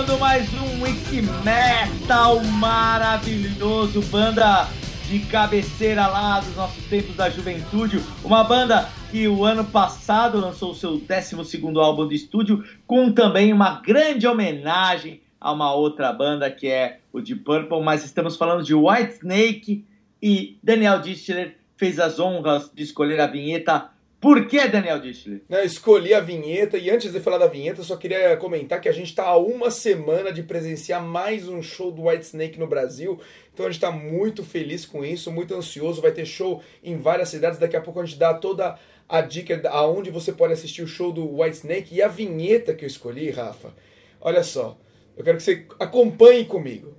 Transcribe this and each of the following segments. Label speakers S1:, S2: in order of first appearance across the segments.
S1: Começando mais um Wiki Metal maravilhoso, banda de cabeceira lá dos nossos tempos da juventude, uma banda que o ano passado lançou o seu 12 álbum de estúdio, com também uma grande homenagem a uma outra banda que é o de Purple, mas estamos falando de White Snake e Daniel Distler fez as honras de escolher a vinheta por que, Daniel Dischler?
S2: Eu escolhi a vinheta e antes de falar da vinheta, só queria comentar que a gente está a uma semana de presenciar mais um show do White Snake no Brasil. Então a gente está muito feliz com isso, muito ansioso. Vai ter show em várias cidades. Daqui a pouco a gente dá toda a dica aonde você pode assistir o show do White Snake e a vinheta que eu escolhi, Rafa. Olha só, eu quero que você acompanhe comigo.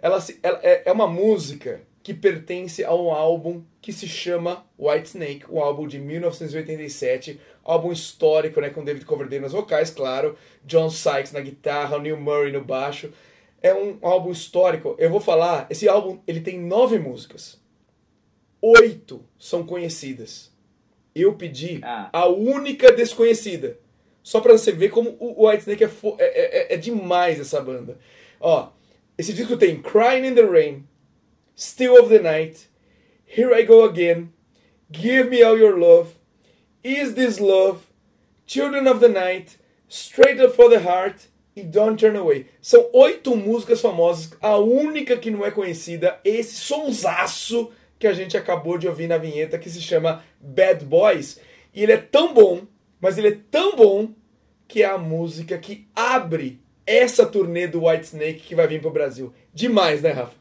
S2: Ela, ela é, é uma música que pertence a um álbum que se chama White Snake, um álbum de 1987, álbum histórico, né, com David Coverdale nas vocais, claro, John Sykes na guitarra, Neil Murray no baixo. É um álbum histórico. Eu vou falar, esse álbum ele tem nove músicas, oito são conhecidas. Eu pedi ah. a única desconhecida, só para você ver como o White Snake é, é, é, é demais essa banda. Ó, esse disco tem Crying in the Rain, Still of the Night, Here I Go Again, Give Me All Your Love, Is This Love, Children of the Night, Straight Up for the Heart e Don't Turn Away. São oito músicas famosas, a única que não é conhecida, esse sonsaço que a gente acabou de ouvir na vinheta, que se chama Bad Boys. E ele é tão bom, mas ele é tão bom, que é a música que abre essa turnê do White Snake que vai vir pro Brasil. Demais, né, Rafa?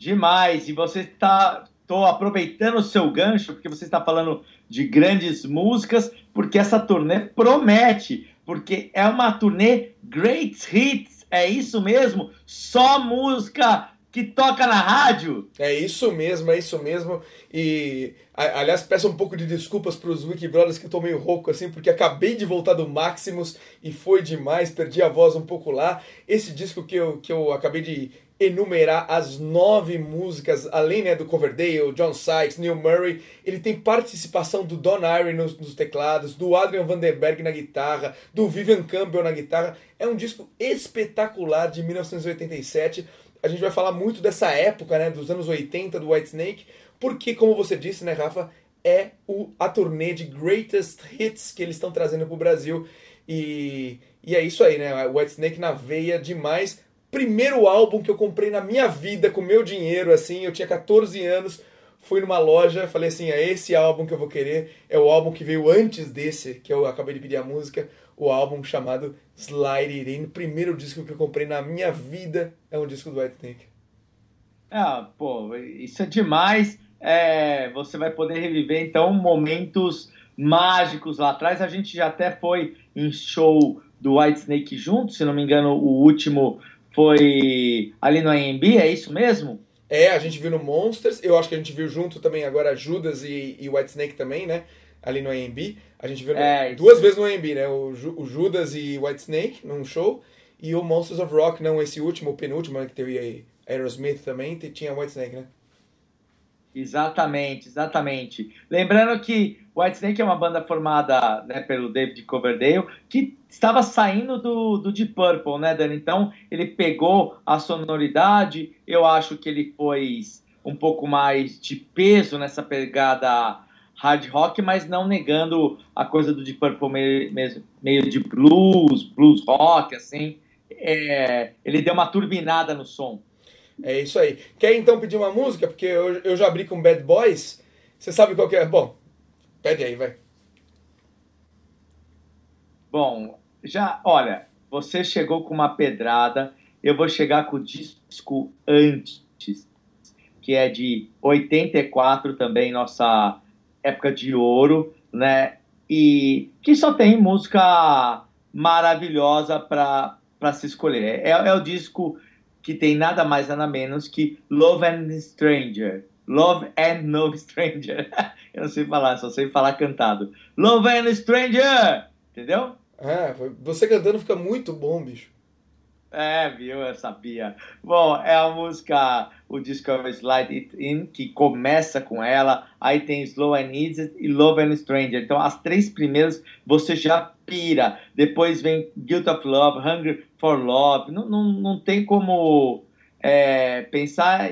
S1: Demais. E você está. Estou aproveitando o seu gancho, porque você está falando de grandes músicas, porque essa turnê promete, porque é uma turnê Great Hits, é isso mesmo? Só música que toca na rádio.
S2: É isso mesmo, é isso mesmo. E, aliás, peço um pouco de desculpas para os Wiki Brothers que estou meio rouco assim, porque acabei de voltar do Maximus e foi demais, perdi a voz um pouco lá. Esse disco que eu, que eu acabei de enumerar as nove músicas, além né, do Coverdale, John Sykes, Neil Murray, ele tem participação do Don Irie nos, nos, teclados, do Adrian Vandenberg na guitarra, do Vivian Campbell na guitarra. É um disco espetacular de 1987. A gente vai falar muito dessa época, né, dos anos 80 do Whitesnake, porque, como você disse, né, Rafa, é o, a turnê de greatest hits que eles estão trazendo para o Brasil. E, e é isso aí, né? Whitesnake na veia demais primeiro álbum que eu comprei na minha vida com meu dinheiro, assim, eu tinha 14 anos, fui numa loja, falei assim, é esse álbum que eu vou querer, é o álbum que veio antes desse, que eu acabei de pedir a música, o álbum chamado Slide It In, primeiro disco que eu comprei na minha vida é um disco do White Snake.
S1: Ah, pô, isso é demais, é, você vai poder reviver, então, momentos mágicos lá atrás, a gente já até foi em show do White Snake junto, se não me engano, o último foi ali no AMB, é isso mesmo?
S2: É, a gente viu no Monsters, eu acho que a gente viu junto também agora Judas e, e White Snake também, né? Ali no AMB. A gente viu é, duas vezes no AMB, né? O, o, Judas e White Snake num show. E o Monsters of Rock, não esse último, o penúltimo, né, que teve Aerosmith também, tinha White Snake, né?
S1: Exatamente, exatamente. Lembrando que Whitesnake é uma banda formada né, pelo David Coverdale, que estava saindo do, do Deep Purple, né, Dani? Então, ele pegou a sonoridade, eu acho que ele pôs um pouco mais de peso nessa pegada hard rock, mas não negando a coisa do Deep Purple meio, meio de blues, blues rock, assim. É, ele deu uma turbinada no som.
S2: É isso aí. Quer então pedir uma música? Porque eu, eu já abri com Bad Boys. Você sabe qual que é? Bom, pede aí, vai.
S1: Bom, já, olha, você chegou com uma pedrada. Eu vou chegar com o disco antes, que é de 84 também, nossa época de ouro, né? E que só tem música maravilhosa para se escolher. É, é o disco que tem nada mais nada menos que Love and Stranger. Love and No Stranger. Eu não sei falar, só sei falar cantado. Love and Stranger! Entendeu?
S2: É, você cantando fica muito bom, bicho.
S3: É, viu? Eu sabia. Bom, é a música, o disco é Slide It In, que começa com ela, aí tem Slow and Easy e Love and Stranger. Então, as três primeiras você já pira. Depois vem Guilt of Love, Hungry for Love. Não, não, não tem como é, pensar,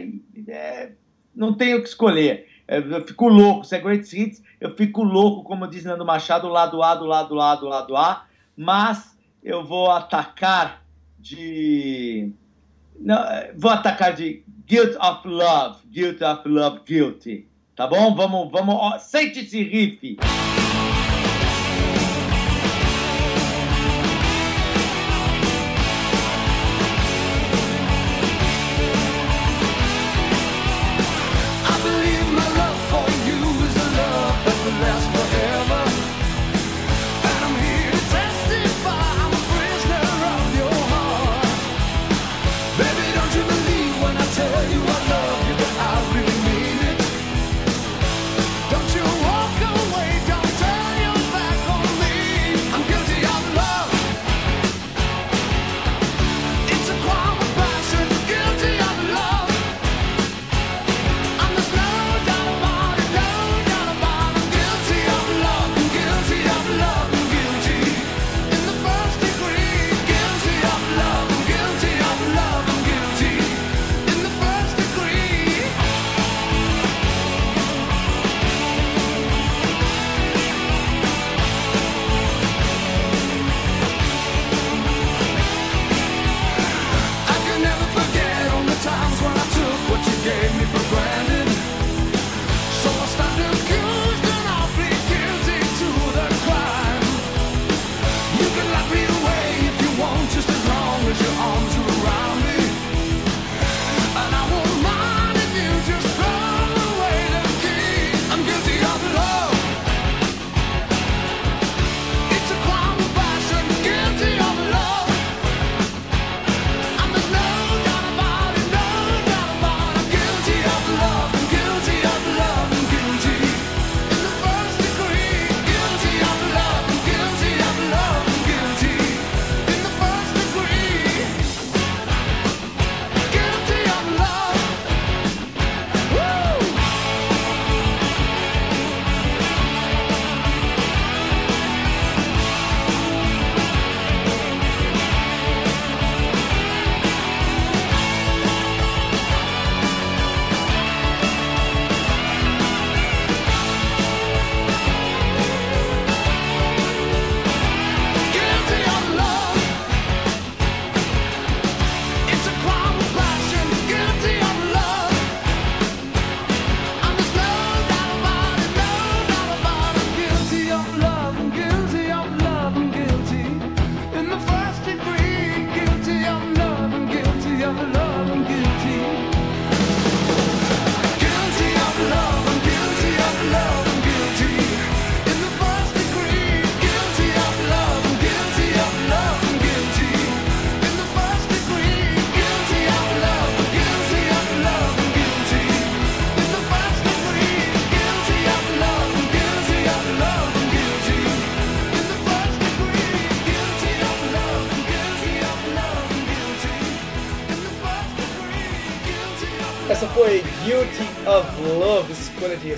S3: é, não tenho o que escolher. É, eu fico louco, se é Great Hits, eu fico louco, como diz Nando Machado, lado A, do lado A, do lado A, mas eu vou atacar de. Não, vou atacar de Guilt of Love, Guilt of Love, Guilty. Tá bom? Vamos, vamos. Sente esse riff.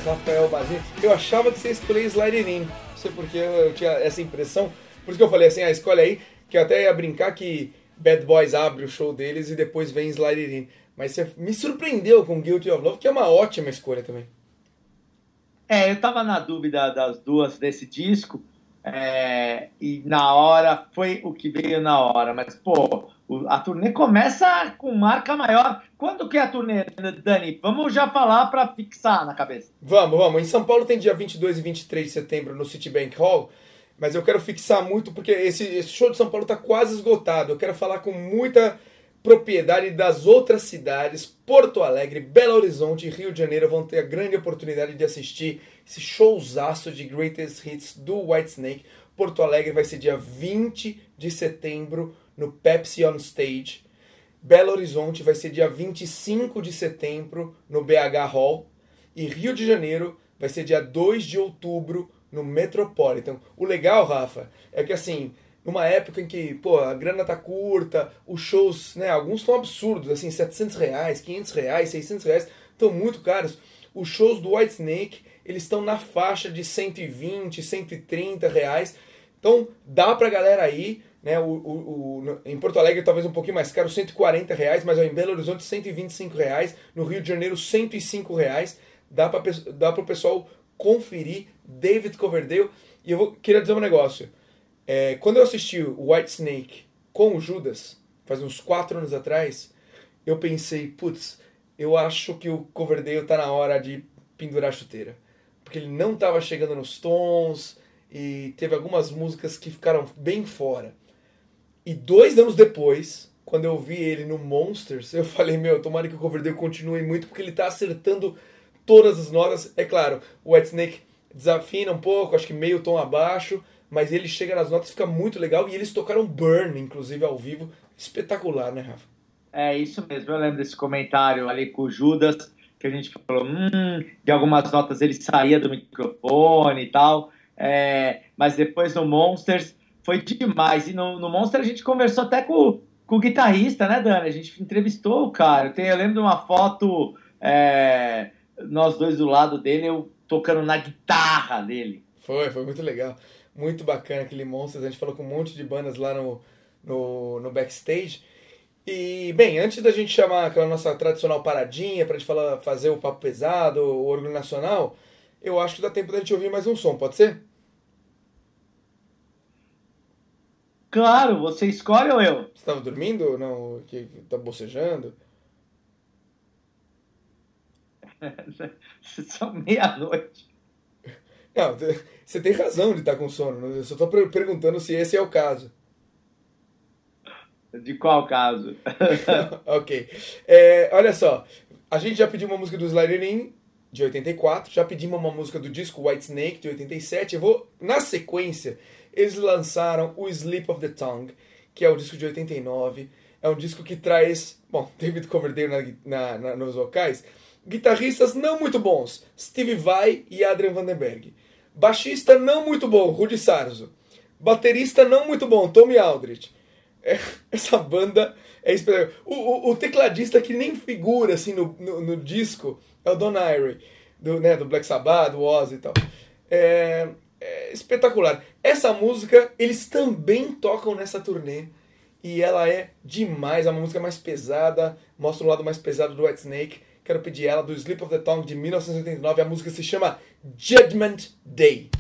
S2: Rafael Bazin. Eu achava que você escolhia Slider In. Não sei porque eu tinha essa impressão. Por isso que eu falei assim, ah, escolhe aí. Que eu até ia brincar que Bad Boys abre o show deles e depois vem Slider In. Mas você me surpreendeu com Guilty of Love, que é uma ótima escolha também.
S3: É, eu tava na dúvida das duas desse disco. É, e na hora foi o que veio na hora, mas pô, a turnê começa com marca maior. Quando que é a turnê, Dani? Vamos já falar para fixar na cabeça.
S2: Vamos, vamos. Em São Paulo tem dia 22 e 23 de setembro no Citibank Hall, mas eu quero fixar muito porque esse, esse show de São Paulo está quase esgotado. Eu quero falar com muita propriedade das outras cidades, Porto Alegre, Belo Horizonte e Rio de Janeiro vão ter a grande oportunidade de assistir esse showzaço de Greatest Hits do Whitesnake. Porto Alegre vai ser dia 20 de setembro no Pepsi On Stage. Belo Horizonte vai ser dia 25 de setembro no BH Hall. E Rio de Janeiro vai ser dia 2 de outubro no Metropolitan. O legal, Rafa, é que assim, numa época em que, pô, a grana tá curta, os shows, né, alguns estão absurdos, assim, 700 reais, 500 reais, 600 reais, estão muito caros. Os shows do White Snake, eles estão na faixa de 120, 130 reais. Então, dá pra galera aí, né, o, o, o, em Porto Alegre talvez um pouquinho mais caro, 140 reais, mas em Belo Horizonte 125 reais, no Rio de Janeiro 105 reais, dá para dá o pessoal conferir David Coverdale. E eu vou, queria dizer um negócio, é, quando eu assisti o White Snake com o Judas, faz uns 4 anos atrás, eu pensei, putz, eu acho que o Coverdale tá na hora de pendurar a chuteira. Porque ele não estava chegando nos tons e teve algumas músicas que ficaram bem fora. E dois anos depois, quando eu vi ele no Monsters, eu falei, meu, tomara que o Coverdale continue muito, porque ele tá acertando todas as notas. É claro, o White Snake desafina um pouco, acho que meio tom abaixo, mas ele chega nas notas, fica muito legal. E eles tocaram Burn, inclusive, ao vivo. Espetacular, né, Rafa?
S1: É isso mesmo, eu lembro desse comentário ali com o Judas, que a gente falou, hum, de algumas notas ele saía do microfone e tal. É, mas depois no Monsters foi demais. E no, no Monster a gente conversou até com, com o guitarrista, né, Dani? A gente entrevistou o cara. Eu, tenho, eu lembro de uma foto, é, nós dois do lado dele, eu tocando na guitarra dele.
S2: Foi, foi muito legal. Muito bacana aquele Monsters. A gente falou com um monte de bandas lá no, no, no backstage. E, bem, antes da gente chamar aquela nossa tradicional paradinha para a gente falar, fazer o papo pesado, o orgulho nacional, eu acho que dá tempo da gente ouvir mais um som, pode ser?
S1: Claro, você escolhe ou eu? Você
S2: estava dormindo ou não? Que tá bocejando?
S1: São meia-noite.
S2: Não, você tem razão de estar com sono. Né? Eu só estou perguntando se esse é o caso.
S1: De qual caso?
S2: ok. É, olha só, a gente já pediu uma música do Sliding de 84, já pedimos uma música do disco White Snake, de 87. Eu vou, na sequência, eles lançaram o Sleep of the Tongue, que é o disco de 89. É um disco que traz, bom, David Coverdale na, na, nos vocais, guitarristas não muito bons, Steve Vai e Adrian Vandenberg. Baixista não muito bom, Rudy Sarzo. Baterista não muito bom, Tommy Aldrich. É, essa banda é espetacular. O, o, o, tecladista que nem figura assim no, no, no disco é o Don Irie, do, né, do Black Sabbath, do Oz e tal. É, é espetacular. Essa música eles também tocam nessa turnê e ela é demais. É uma música mais pesada, mostra o lado mais pesado do White Snake. Quero pedir ela do Sleep of the Tongue de 1989. A música se chama Judgment Day.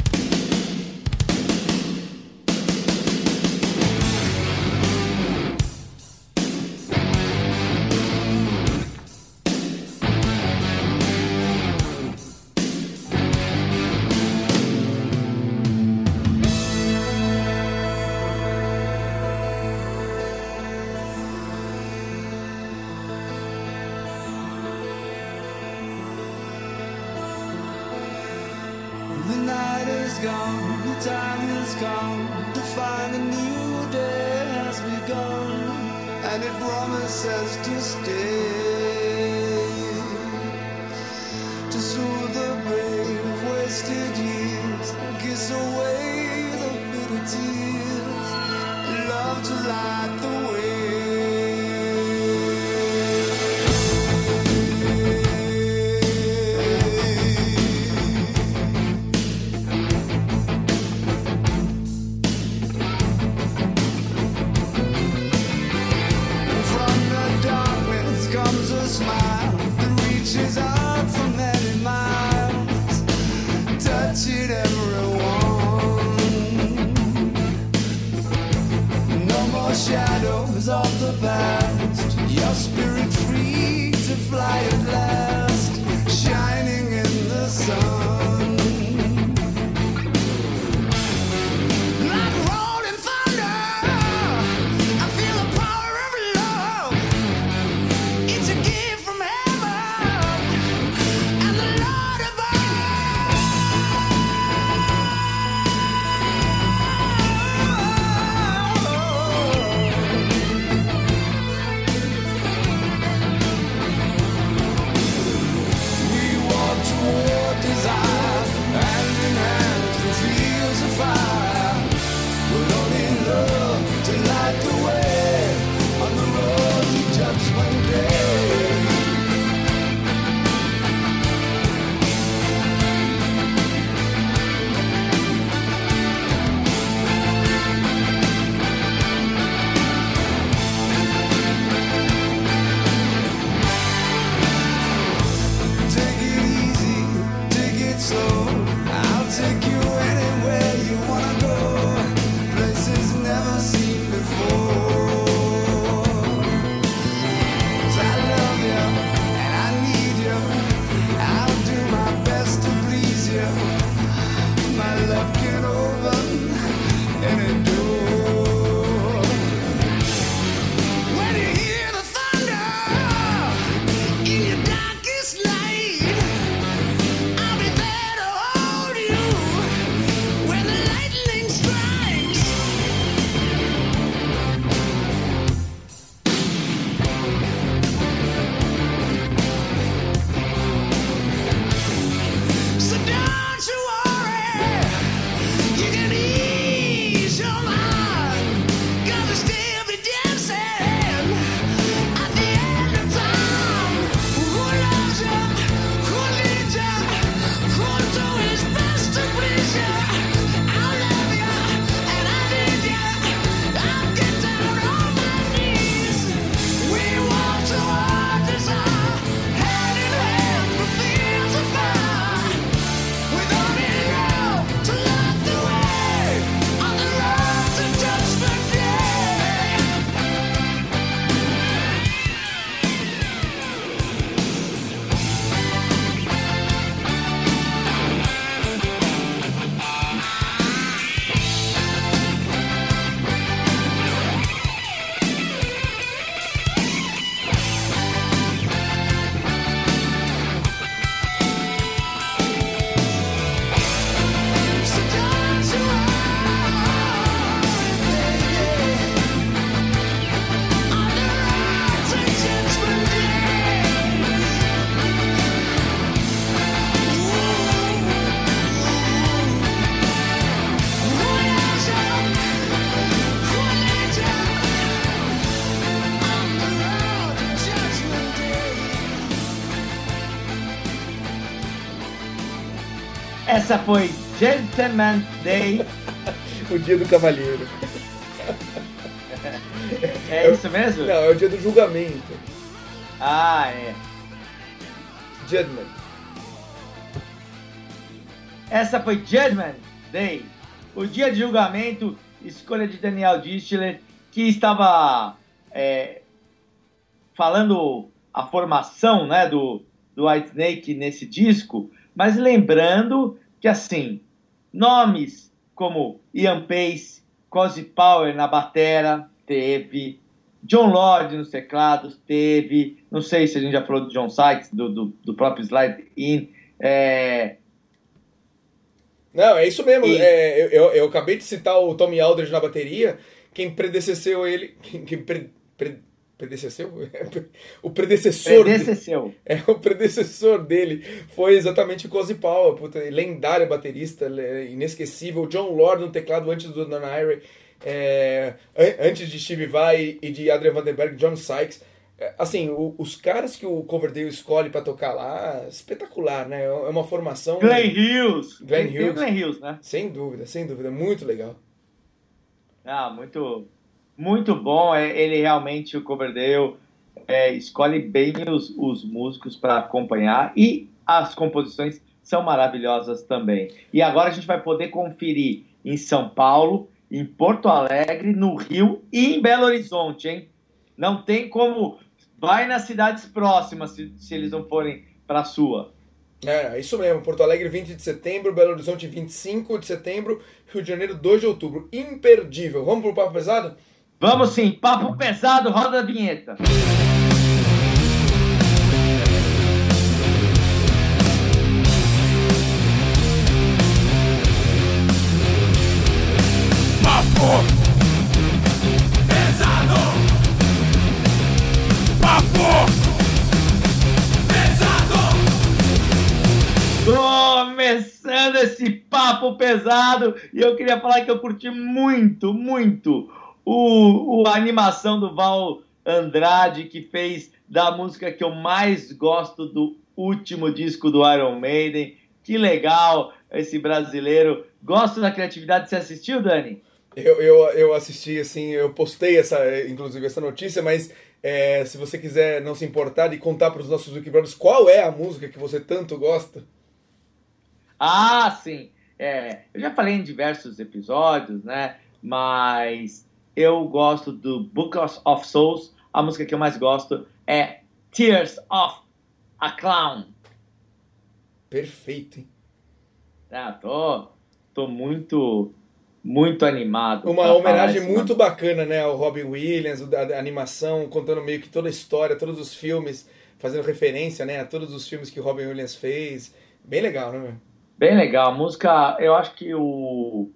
S1: Essa foi Gentleman Day.
S2: o dia do cavalheiro.
S1: É isso mesmo?
S2: Não, é o dia do julgamento.
S1: Ah, é.
S2: Judgment.
S1: Essa foi Judgment Day. O dia de julgamento, escolha de Daniel Distler, que estava é, falando a formação né, do, do White Snake nesse disco, mas lembrando que, assim, nomes como Ian Pace, Cozy Power na batera, teve, John Lord nos teclados, teve, não sei se a gente já falou do John Sykes, do, do, do próprio Slide In, é...
S2: Não, é isso mesmo. E... É, eu, eu acabei de citar o Tommy Aldridge na bateria. Quem predecesseu ele. Quem, quem pre, pre, predecesseu? o predecessor.
S1: Predecesseu.
S2: É, o predecessor dele foi exatamente o Cozy Powell, puta, lendário baterista, inesquecível. John Lord no teclado antes do Don Irie, é, antes de Steve Vai e de Adrian Vandenberg, John Sykes. É, assim, o, os caras que o Coverdale escolhe para tocar lá, espetacular, né? É uma formação.
S1: Glenn Hughes.
S2: Glenn Hughes.
S1: Glenn Hughes, né?
S2: Sem dúvida, sem dúvida. Muito legal.
S1: Ah, muito, muito bom. É, ele realmente, o Coverdale, é, escolhe bem os, os músicos para acompanhar e as composições são maravilhosas também. E agora a gente vai poder conferir em São Paulo, em Porto Alegre, no Rio e em Belo Horizonte, hein? Não tem como vai nas cidades próximas, se, se eles não forem para a sua.
S2: É, isso mesmo. Porto Alegre, 20 de setembro, Belo Horizonte, 25 de setembro, Rio de Janeiro, 2 de outubro. Imperdível. Vamos pro Papo Pesado?
S1: Vamos sim. Papo Pesado, roda a vinheta. Papo Começando esse papo pesado e eu queria falar que eu curti muito, muito o, o a animação do Val Andrade que fez da música que eu mais gosto do último disco do Iron Maiden. Que legal esse brasileiro. Gosto da criatividade. Você assistiu, Dani?
S2: Eu, eu, eu assisti, assim, eu postei essa, inclusive essa notícia, mas é, se você quiser não se importar de contar para os nossos Wikibrothers qual é a música que você tanto gosta.
S1: Ah, sim. É, eu já falei em diversos episódios, né? Mas eu gosto do Book of Souls. A música que eu mais gosto é Tears of a Clown.
S2: Perfeito, hein?
S1: Ah, tô, tô muito muito animado.
S2: Uma homenagem muito bacana, né, ao Robin Williams, a, animação, contando meio que toda a história, todos os filmes, fazendo referência, né, a todos os filmes que o Robin Williams fez. Bem legal, né?
S1: Bem legal. A música, eu acho que o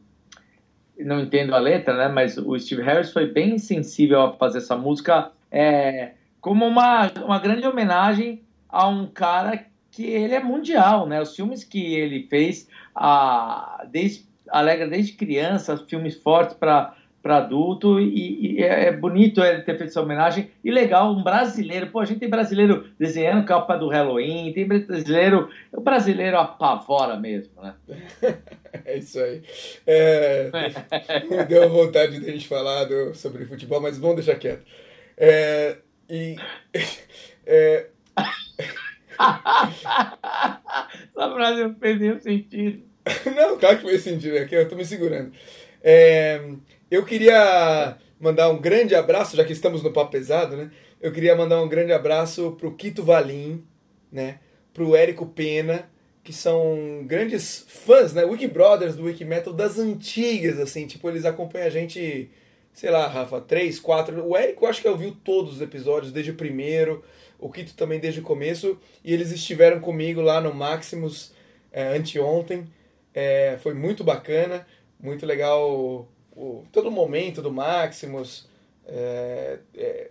S1: não entendo a letra, né, mas o Steve Harris foi bem sensível a fazer essa música é, como uma, uma grande homenagem a um cara que ele é mundial, né? Os filmes que ele fez a, desde alegra desde criança, filmes fortes para para adulto e, e, é bonito ele ter feito essa homenagem. E legal um brasileiro pô a gente tem brasileiro desenhando capa do Halloween tem brasileiro o brasileiro apavora mesmo né?
S2: É isso aí. É, me deu vontade de a gente falar do, sobre futebol mas vamos deixar quieto. É, e é...
S1: essa frase não fez nenhum sentido.
S2: Não, claro que fez sentido, aqui eu tô me segurando. É, eu queria mandar um grande abraço, já que estamos no Papo Pesado, né? Eu queria mandar um grande abraço pro Quito Valim, né? Pro Érico Pena, que são grandes fãs, né? Wiki Brothers do Wiki Metal das antigas, assim. Tipo, eles acompanham a gente, sei lá, Rafa, três, quatro... O Érico acho que ouviu todos os episódios, desde o primeiro. O Quito também desde o começo. E eles estiveram comigo lá no Maximus é, anteontem. É, foi muito bacana, muito legal o, todo o momento do Maximus. É, é,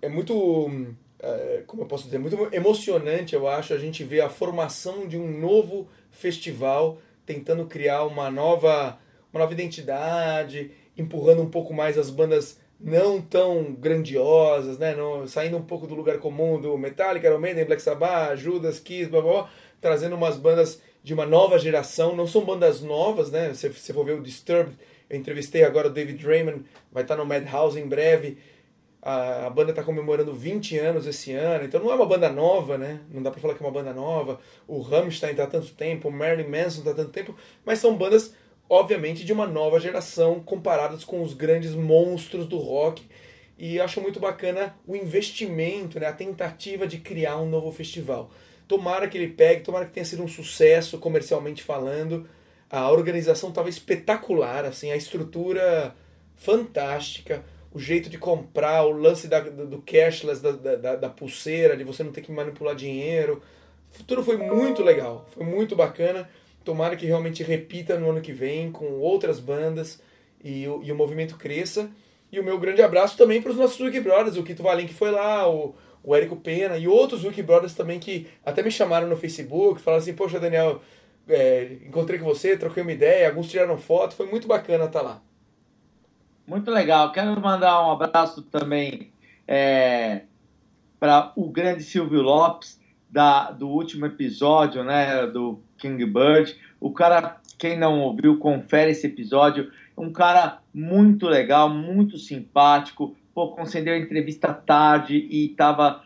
S2: é muito, é, como eu posso dizer, muito emocionante, eu acho, a gente ver a formação de um novo festival tentando criar uma nova, uma nova identidade, empurrando um pouco mais as bandas não tão grandiosas, né? Não, saindo um pouco do lugar comum do Metallica, Iron Maiden, Black Sabbath, Judas, Kiss, blá, blá, blá, trazendo umas bandas de uma nova geração, não são bandas novas, né? Se você for ver o Disturbed, eu entrevistei agora o David Draymond, vai estar no Madhouse em breve. A, a banda está comemorando 20 anos esse ano, então não é uma banda nova, né? Não dá para falar que é uma banda nova. O Rammstein está há tanto tempo, o Marilyn Manson está há tanto tempo, mas são bandas, obviamente, de uma nova geração, comparadas com os grandes monstros do rock. E acho muito bacana o investimento, né? a tentativa de criar um novo festival. Tomara que ele pegue, tomara que tenha sido um sucesso comercialmente falando. A organização estava espetacular, assim, a estrutura fantástica, o jeito de comprar, o lance da, do cashless, da, da, da pulseira, de você não ter que manipular dinheiro. Tudo foi muito legal, foi muito bacana. Tomara que realmente repita no ano que vem com outras bandas e o, e o movimento cresça. E o meu grande abraço também para os nossos Wiki Brothers, o Kito Valim que foi lá, o, o Érico Pena e outros Wiki Brothers também que até me chamaram no Facebook, falaram assim, poxa Daniel, é, encontrei com você, troquei uma ideia, alguns tiraram foto, foi muito bacana estar lá.
S1: Muito legal. Quero mandar um abraço também é, para o grande Silvio Lopes, da, do último episódio, né, do King Bird. O cara, quem não ouviu, confere esse episódio. Um cara muito legal, muito simpático. Pô, concedeu a entrevista tarde e estava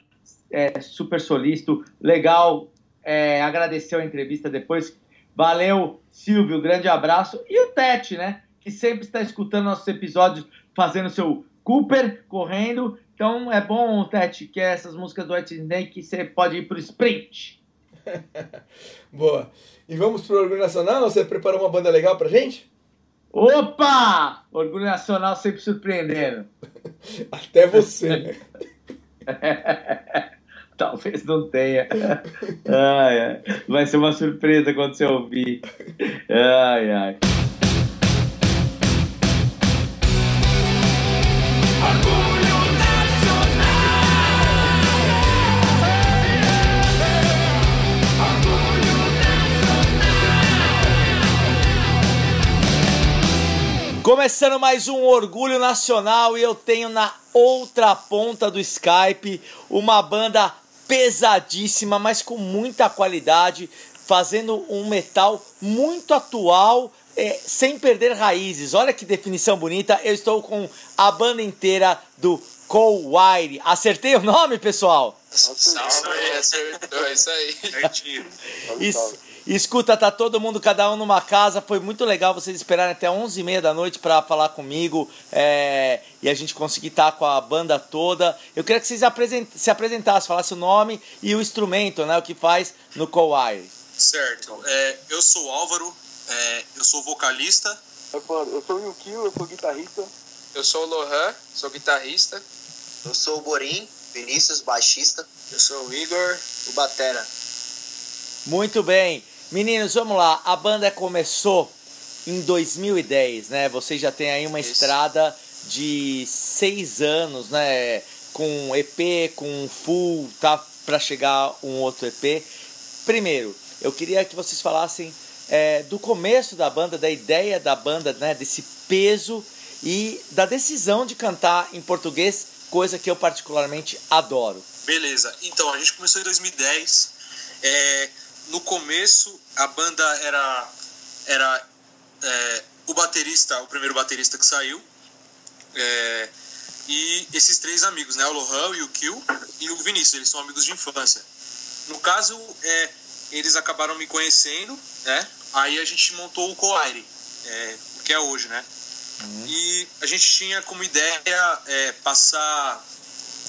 S1: é, super solícito. Legal, é, agradeceu a entrevista depois. Valeu, Silvio, grande abraço. E o Tete, né? Que sempre está escutando nossos episódios, fazendo seu Cooper, correndo. Então é bom, Tete, que é essas músicas do White Snake você pode ir pro sprint.
S2: Boa. E vamos pro Orgulho Nacional? Você preparou uma banda legal pra gente?
S1: Opa! Orgulho Nacional sempre surpreendendo.
S2: Até você, né?
S1: Talvez não tenha. Ai, ai. Vai ser uma surpresa quando você ouvir. Ai, ai.
S4: Começando mais um Orgulho Nacional e eu tenho na outra ponta do Skype uma banda pesadíssima, mas com muita qualidade, fazendo um metal muito atual, é, sem perder raízes. Olha que definição bonita. Eu estou com a banda inteira do Cold Wire. Acertei o nome, pessoal?
S5: Salve, acertou, é isso aí.
S4: Isso. Escuta, tá todo mundo, cada um numa casa. Foi muito legal vocês esperarem até 11h30 da noite para falar comigo é, e a gente conseguir estar tá com a banda toda. Eu queria que vocês apresent se apresentassem, falassem o nome e o instrumento, né? O que faz no Kowai.
S5: Certo. É, eu sou o Álvaro, é, eu sou vocalista.
S6: Eu sou o Yukio, eu sou guitarrista.
S7: Eu sou o Lohan, sou guitarrista.
S8: Eu sou o Borim, Vinícius, baixista.
S9: Eu sou o Igor, o batera.
S4: Muito bem. Meninos, vamos lá. A banda começou em 2010, né? Vocês já têm aí uma Isso. estrada de seis anos, né? Com EP, com full, tá para chegar um outro EP. Primeiro, eu queria que vocês falassem é, do começo da banda, da ideia da banda, né? Desse peso e da decisão de cantar em português, coisa que eu particularmente adoro.
S5: Beleza. Então a gente começou em 2010. É, no começo a banda era era é, o baterista, o primeiro baterista que saiu, é, e esses três amigos, né, o Lohan, o Kill e o Vinícius, eles são amigos de infância. No caso, é, eles acabaram me conhecendo, né? Aí a gente montou o Coaire, é, que é hoje, né? Uhum. E a gente tinha como ideia é, passar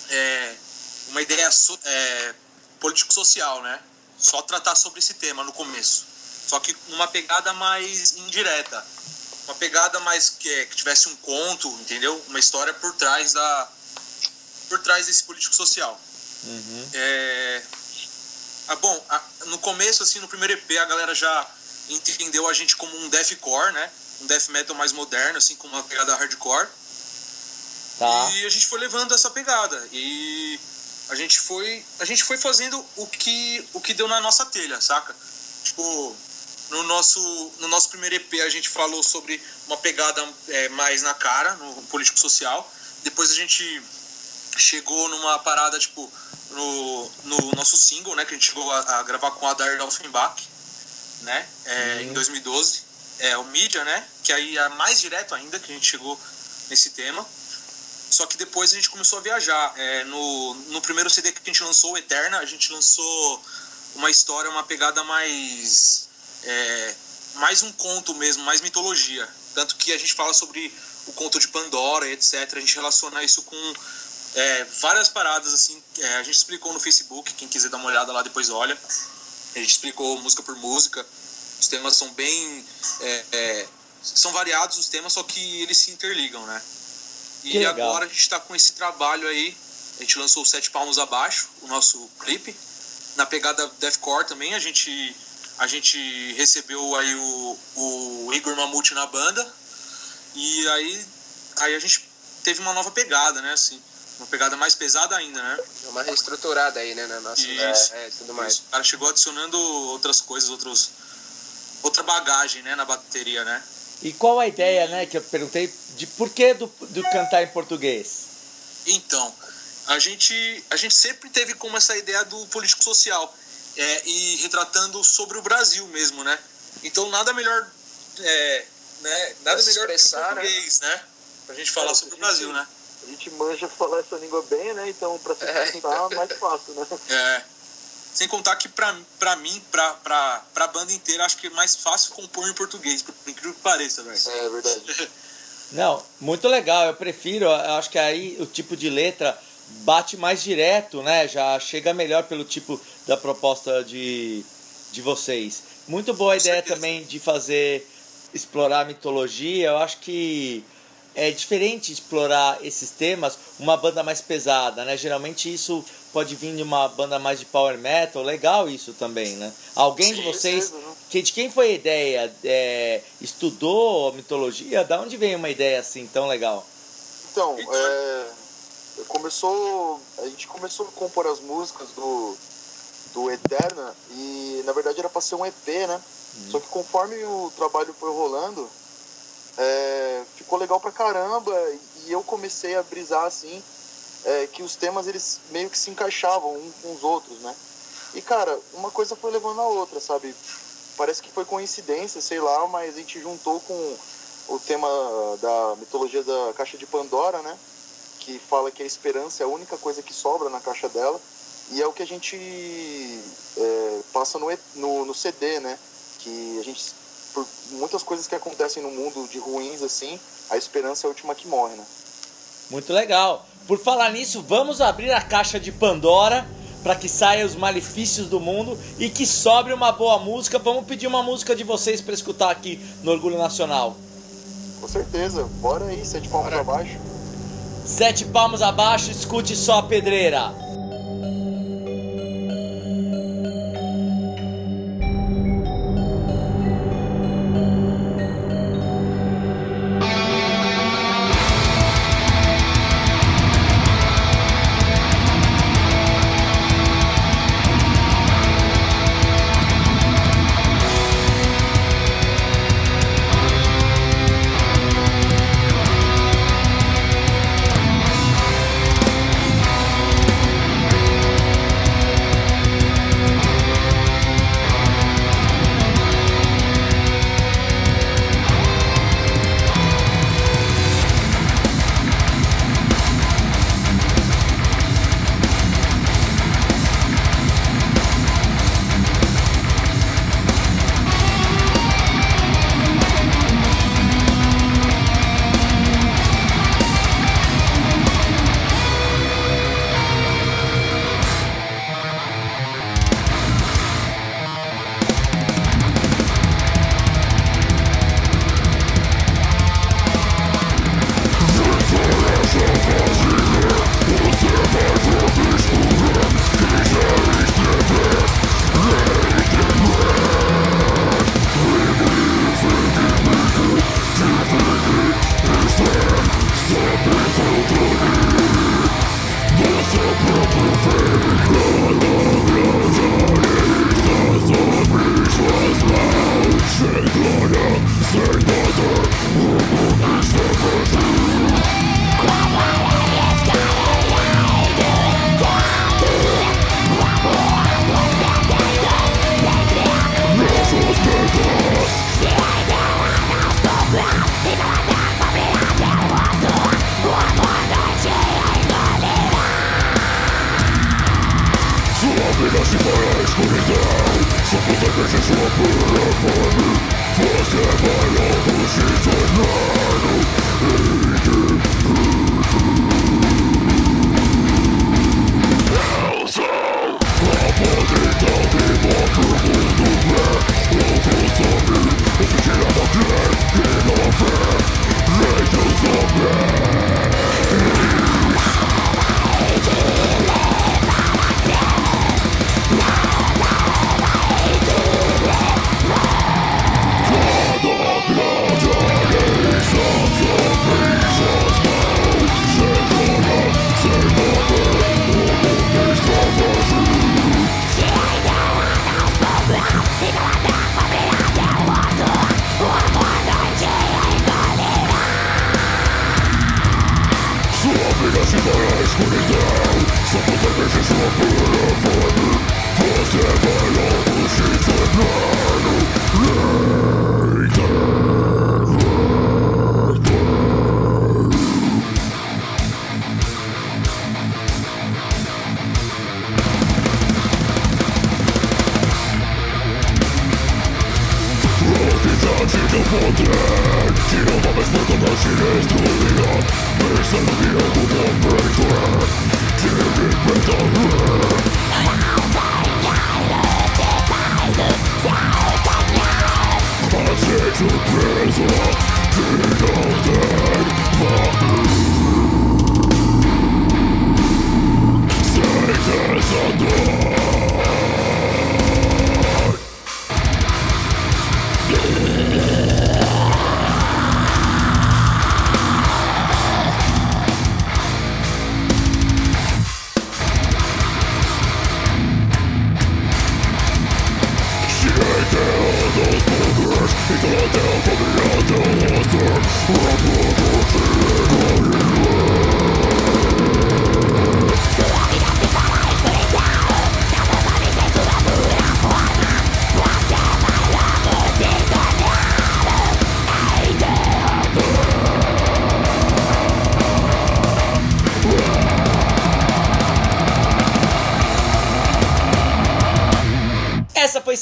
S5: é, uma ideia so, é, político-social, né? Só tratar sobre esse tema no começo. Só que numa pegada mais indireta. Uma pegada mais que, que tivesse um conto, entendeu? Uma história por trás da. por trás desse político social. Uhum. É, ah, bom, a, no começo, assim, no primeiro EP, a galera já entendeu a gente como um deathcore, né? Um death metal mais moderno, assim, com uma pegada hardcore. Tá. E a gente foi levando essa pegada. E a gente foi a gente foi fazendo o que o que deu na nossa telha saca tipo no nosso no nosso primeiro EP a gente falou sobre uma pegada é, mais na cara no político social depois a gente chegou numa parada tipo no, no nosso single né que a gente chegou a, a gravar com a Dair Offenbach né? É, Em 2012. É o Mídia, né? Que aí é mais direto ainda que a gente chegou nesse tema. Só que depois a gente começou a viajar. É, no, no primeiro CD que a gente lançou, Eterna, a gente lançou uma história, uma pegada mais. É, mais um conto mesmo, mais mitologia. Tanto que a gente fala sobre o conto de Pandora, etc. A gente relaciona isso com é, várias paradas, assim. é, a gente explicou no Facebook, quem quiser dar uma olhada lá depois olha. A gente explicou música por música. Os temas são bem. é, é, são variados os temas, só que eles se interligam, né? E
S4: Que legal.
S5: agora a gente está com esse trabalho aí. A gente lançou o Sete Palmos Abaixo, o nosso clipe. Na pegada deathcore também, a gente, a gente recebeu aí o, o Igor Mamute na banda. E aí, aí a gente teve uma nova pegada, né? Assim, uma pegada mais pesada ainda, né?
S7: É uma reestruturada aí, né? Na nossa.
S5: Isso.
S7: É, tudo mais.
S5: O cara chegou adicionando outras coisas, outros, outra bagagem, né, na bateria, né?
S4: E qual a ideia, né, que eu perguntei, de por que do, do cantar em português?
S5: Então, a gente, a gente sempre teve como essa ideia do político social é, e retratando sobre o Brasil mesmo, né? Então, nada melhor, é, né, nada melhor que o
S7: né?
S5: português, né? Pra gente falar
S6: É,
S5: sobre o Brasil,
S6: gente-
S5: né?
S6: A gente manja falar essa língua bem, né? Então, pra se
S7: É,
S6: expressar, é mais fácil, né?
S5: É. Sem contar que pra, pra mim, pra, pra, pra banda inteira, acho que é mais fácil compor em português, por incrível que pareça, velho.
S6: É verdade.
S4: Não, muito legal. Eu prefiro, eu acho que aí o tipo de letra bate mais direto, né? Já chega melhor pelo tipo da proposta de, de vocês. Muito boa a ideia também de fazer explorar a mitologia. Eu acho que é diferente explorar esses temas uma banda mais pesada, né? Geralmente isso pode vir de uma banda mais de power metal. Legal isso também, né? Alguém de vocês que, de quem foi a ideia? É, estudou mitologia? Da onde veio uma ideia assim tão legal?
S6: Então, é, começou, a gente começou a compor as músicas do, do Eterna e na verdade era para ser um EP, né? Só que conforme o trabalho foi rolando, é, ficou legal pra caramba e eu comecei a brisar assim é, que os temas eles meio que se encaixavam uns com os outros, né? E cara, uma coisa foi levando a outra, sabe? Parece que foi coincidência, sei lá, mas a gente juntou com o tema da mitologia da caixa de Pandora, né? Que fala que a esperança é a única coisa que sobra na caixa dela. E é o que a gente é, passa no, no, no CD, né? Que a gente, por muitas coisas que acontecem no mundo de ruins assim, a esperança é a última que morre, né?
S4: Muito legal. Por falar nisso, vamos abrir a caixa de Pandora para que saia os malefícios do mundo e que sobre uma boa música. Vamos pedir uma música de vocês para escutar aqui no Orgulho Nacional.
S6: Com certeza, bora aí, sete palmas
S7: Bora.
S6: abaixo.
S4: Sete palmos abaixo, escute só a pedreira.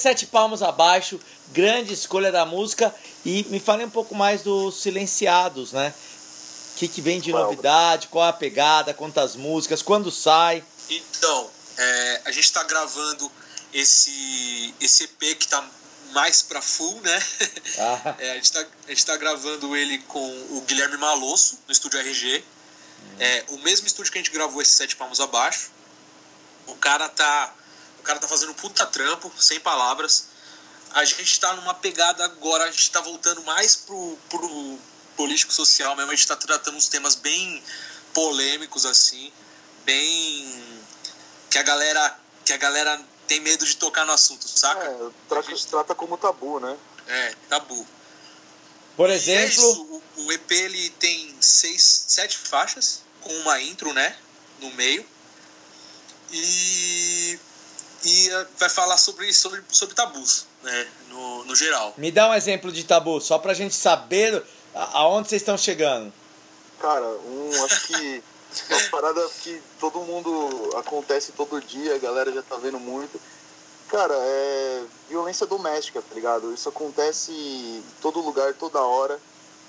S4: Sete Palmos Abaixo, grande escolha da música. E me fale um pouco mais dos Silenciados, né? O que, que vem de novidade, qual a pegada, quantas músicas, quando sai.
S5: Então, é, a gente está gravando esse, esse EP que tá mais pra full, né?
S4: Ah,
S5: É, a, gente tá, gente tá gravando ele com o Guilherme Malosso, no estúdio RG. É, o mesmo estúdio que a gente gravou esse Sete Palmos Abaixo. O cara tá. O cara tá fazendo um puta trampo, sem palavras. A gente tá numa pegada agora, a gente tá voltando mais pro, pro político social mesmo. A gente tá tratando uns temas bem polêmicos, assim. Bem. Que a galera. Que a galera tem medo de tocar no assunto, saca?
S6: É, trata, trata como tabu, né?
S5: É, tabu.
S4: por
S5: é
S4: exemplo,
S5: isso, o, o EP ele tem seis, sete faixas, com uma intro, né? No meio. E, e vai falar sobre, sobre, sobre tabus, né? No, no geral.
S4: me dá um exemplo de tabu, só pra gente saber aonde vocês estão chegando.
S6: Cara, um, acho que uma parada que todo mundo acontece todo dia, a galera já tá vendo muito. Cara, é violência doméstica, tá ligado? Isso acontece em todo lugar, toda hora,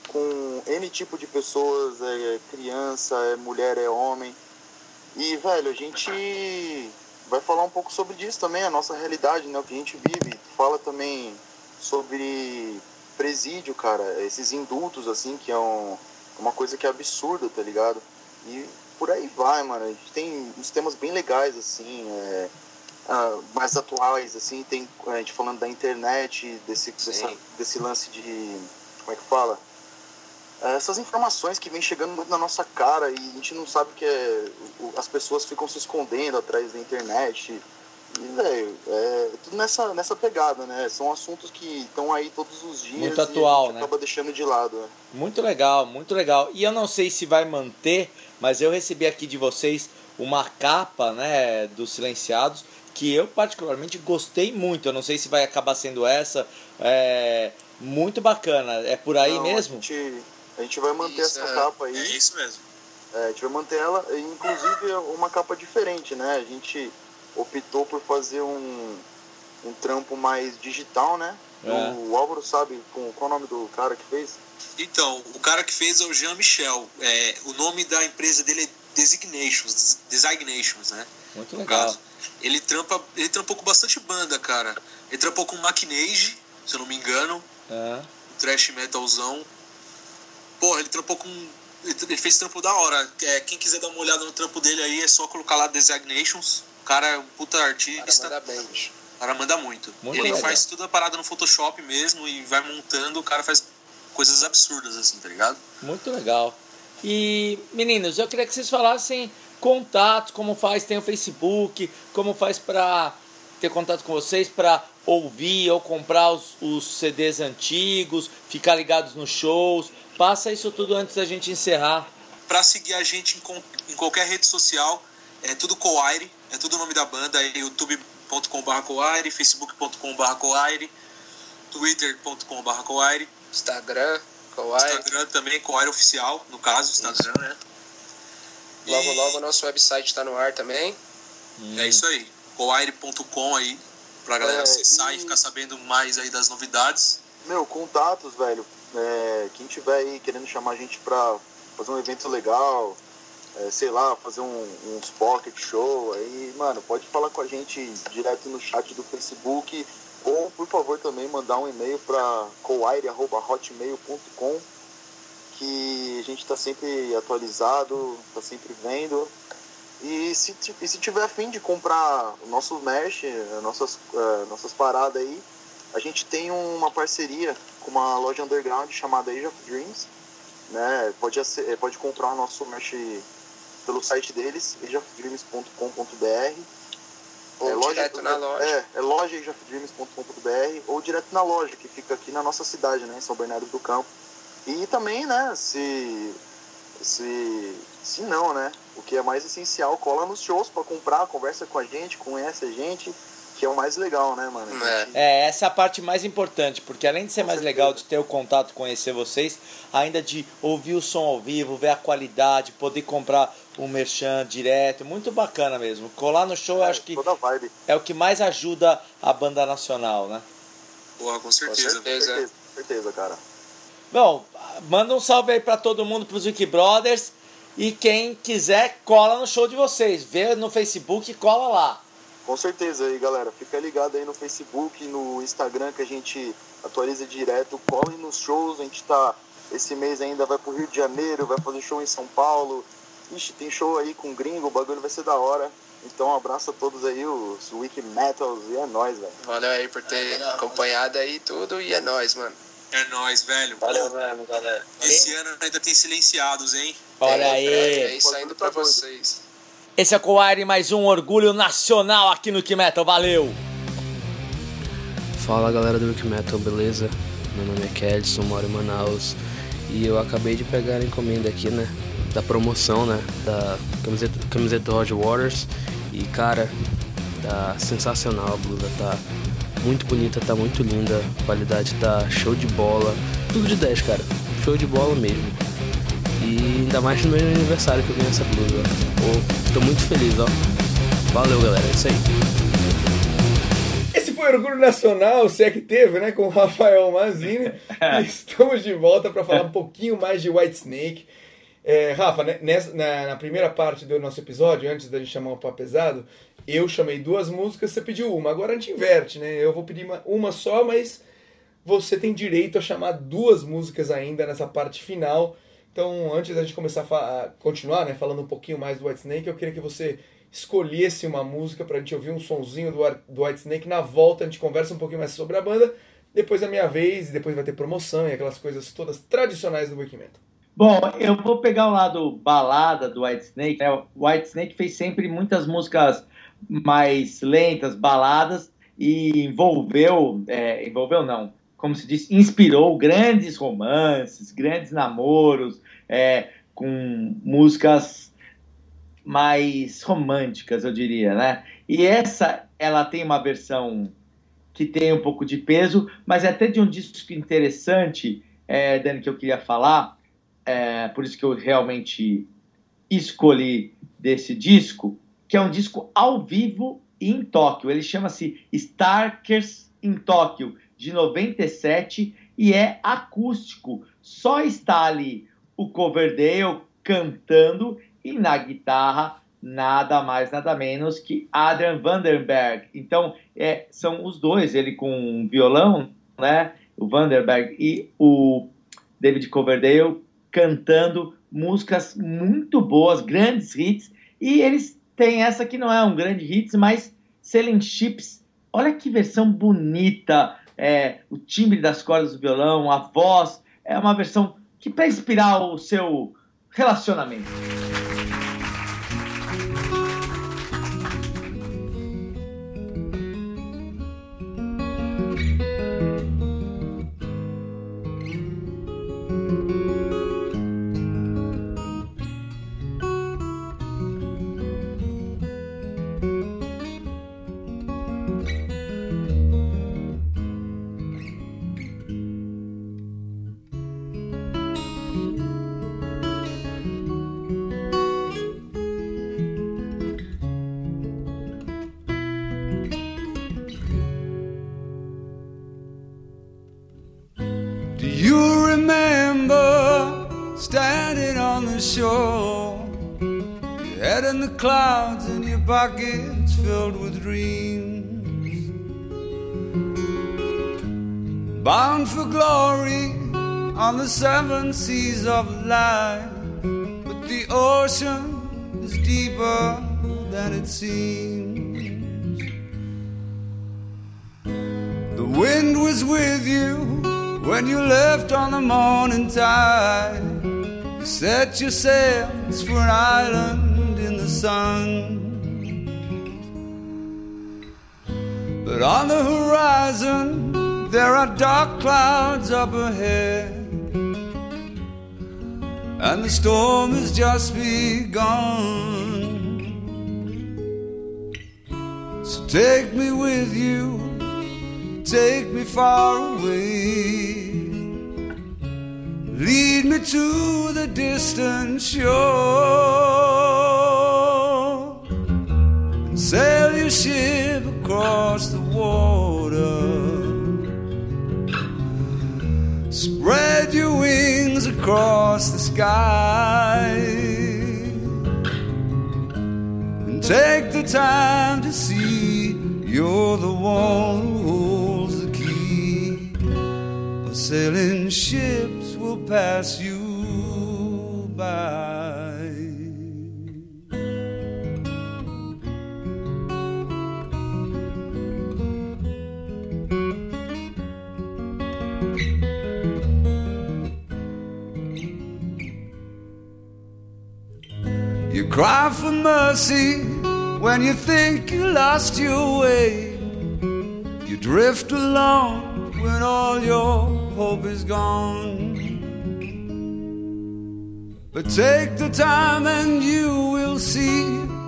S6: com N tipo de pessoas, é criança, é mulher, é homem. E, velho, a gente vai falar um pouco sobre disso também, a nossa realidade, né? O que a gente vive. Fala também sobre presídio, cara, esses indultos, assim, que é um, uma coisa que é absurda, tá ligado? E por aí vai, mano. A gente tem uns temas bem legais, assim, é, ah, mais atuais, assim, tem a gente falando da internet, desse, dessa, desse lance de. Como é que fala? É, Essas informações que vem chegando na nossa cara e a gente não sabe que é. o- As pessoas ficam se escondendo atrás da internet. E, velho, é tudo nessa, nessa pegada, né? São assuntos que estão aí todos os dias
S4: Muito
S6: e
S4: atual,
S6: a gente
S4: né?
S6: acaba deixando de lado. né?
S4: Muito legal, muito legal. E eu não sei se vai manter, mas eu recebi aqui de vocês uma capa, né, dos Silenciados, que eu particularmente gostei muito. Eu não sei se vai acabar sendo essa. É muito bacana. É por aí
S6: Não,
S4: mesmo?
S6: A gente, a gente vai manter
S7: Isso,
S6: essa
S7: é.
S6: capa
S5: É
S6: aí.
S5: isso mesmo.
S6: É, a gente vai manter ela, e, inclusive é uma capa diferente, né? A gente optou por fazer um, um trampo mais digital, né?
S4: É.
S6: O Álvaro sabe com, qual é o nome do cara que fez?
S5: Então, o cara que fez é o Jean Michel. É, o nome da empresa dele é Designations, Designations, né?
S4: Muito
S5: No
S4: legal.
S5: caso. Ele trampa, ele trampou com bastante banda, cara. Ele trampou com Machinage, se eu não me engano,
S4: É.
S5: um thrash metalzão. Porra, ele trampou com ele ele fez trampo da hora. É, quem quiser dar uma olhada no trampo dele aí é só colocar lá Designations. O cara é um puta
S7: Cara,
S5: artista.
S7: manda bem, bicho.
S5: O cara manda muito.
S4: Muito
S5: ele
S4: legal.
S5: faz toda a parada no Photoshop mesmo e vai montando, o cara faz coisas absurdas assim, tá ligado?
S4: Muito legal. E, meninos, eu queria que vocês falassem contatos, como faz, tem o Facebook, como faz para ter contato com vocês, para ouvir ou comprar os, os CDs antigos, ficar ligados nos shows. Passa isso tudo antes da gente encerrar.
S5: Pra seguir a gente em, com- em qualquer rede social, é tudo Coaire, é tudo o nome da banda, é youtube.com.br Coaire, facebook.com.br Coaire, twitter.com.br Coaire,
S7: Instagram, Kawaii.
S5: Instagram também, Coaire Oficial, no caso, Instagram, né?
S7: Logo,
S5: E
S7: logo, nosso website tá no ar também.
S5: É isso aí, coaire.com aí, pra galera
S6: É,
S5: acessar e
S6: e-
S5: ficar sabendo mais aí das novidades.
S6: Meu, contatos, velho. É, quem tiver aí querendo chamar a gente pra fazer um evento legal, é, sei lá, fazer um, uns pocket show, aí, mano, pode falar com a gente direto no chat do Facebook ou, por favor, também mandar um e-mail pra coaire.hotmail.com que a gente tá sempre atualizado, tá sempre vendo. E se, e se tiver afim de comprar o nosso merch, nossas, eh, nossas paradas aí, a gente tem uma parceria com uma loja underground chamada Age of Dreams. Né? Pode, eh, pode comprar o nosso merch pelo site deles, ageofdreams.com.br.
S7: Ou direto na loja.
S6: É, é loja ageofdreams.com.br ou direto na loja, que fica aqui na nossa cidade, né, em São Bernardo do Campo. E também, né, se, se, se não, né, o que é mais essencial, cola nos shows para comprar, conversa com a gente, conhece a gente, que é o mais legal, né, mano?
S7: É.
S4: É, essa é a parte mais importante, porque além de ser
S6: Com
S4: mais
S6: certeza.
S4: legal de ter o contato, conhecer vocês, ainda de ouvir o som ao vivo, ver a qualidade, poder comprar um merchan direto, muito bacana mesmo. Colar no show eu acho que
S6: Toda a vibe.
S4: é o que mais ajuda a banda nacional, né?
S5: Porra, com
S7: Com
S5: certeza.
S7: certeza.
S6: Certeza, certeza, cara.
S4: Bom, manda um salve aí pra todo mundo, pros Wiki Brothers. E quem quiser, cola no show de vocês. Vê no Facebook e cola lá.
S6: Com certeza aí, galera. Fica ligado aí no Facebook, no Instagram que a gente atualiza direto. Corre nos shows. A gente tá. Esse mês ainda vai pro Rio de Janeiro, vai fazer show em São Paulo. Ixi, tem show aí com gringo, o bagulho vai ser da hora. Então um abraço a todos aí, os Wiki Metals, e é nóis, velho.
S7: Valeu aí por ter acompanhado aí tudo e é nóis, mano.
S5: É nóis, velho.
S9: Valeu mesmo, galera.
S5: esse ano ainda tem silenciados, hein?
S4: Olha
S7: Tem, É
S4: aí.
S7: isso saindo pra vocês.
S4: Esse é o Coaire, mais um orgulho nacional aqui no Que Metal. Valeu!
S10: Fala galera do Rick Metal, beleza? Meu nome é Kelson, moro em Manaus e eu acabei de pegar a encomenda aqui, né? Da promoção, né? Da camiseta, camiseta do Roger Waters e cara, tá sensacional a blusa, tá muito bonita, tá muito linda, a qualidade tá show de bola, tudo de 10, cara, show de bola mesmo. E ainda mais no meu aniversário que eu ganhei essa blusa. Pô, tô muito feliz, ó. Valeu galera, é isso aí.
S2: Esse foi o Orgulho Nacional, se é que teve, né? Com o Rafael Mazini. E Estamos de volta para falar um pouquinho mais de White Snake. É, Rafa, né, nessa- na, na primeira parte do nosso episódio, antes da gente chamar o Papo Pesado, eu chamei duas músicas, você pediu uma. Agora a gente inverte, né? Eu vou pedir uma, uma só, mas você tem direito a chamar duas músicas ainda nessa parte final. Então, antes da gente começar a, a continuar, né, falando um pouquinho mais do White Snake, eu queria que você escolhesse uma música pra gente ouvir um sonzinho do, do White Snake. Na volta a gente conversa um pouquinho mais sobre a banda. Depois a minha vez, e depois vai ter promoção e aquelas coisas todas tradicionais do Wikimento.
S1: Bom, eu vou pegar o lado balada do White Snake. Né? O White Snake fez sempre muitas músicas mais lentas, baladas, e envolveu, é, envolveu não, como se diz, inspirou grandes romances, grandes namoros, é, com músicas mais românticas, eu diria, né? E essa, ela tem uma versão que tem um pouco de peso, mas é até de um disco interessante, é, Dani, que eu queria falar, é, por isso que eu realmente escolhi desse disco, que é um disco ao vivo em Tóquio. Ele chama-se Starkers em Tóquio, de 97, e é acústico. Só está ali o Coverdale cantando e na guitarra nada mais, nada menos que Adrian Vandenberg. Então, é, são os dois, ele com violão, né? O Vandenberg e o David Coverdale cantando músicas muito boas, grandes hits, e eles têm essa que não é um grande hits, mas Selling Chips. Olha que versão bonita, é, o timbre das cordas do violão, a voz, é uma versão que para inspirar o seu relacionamento.
S11: Dreams. Bound for glory on the seven seas of life. But the ocean is deeper than it seems. The wind was with you when you left on the morning tide. You set your sails for an island in the sun. But on the horizon, there are dark clouds up ahead. And the storm has just begun. So take me with you, take me far away. Lead me to the distant shore. Sail your ship across the water. Spread your wings across the sky. And take the time to see you're the one who holds the key. A sailing ships will pass you by. You cry for mercy when you think you lost your way. You drift along when all your hope is gone. But take the time and you will see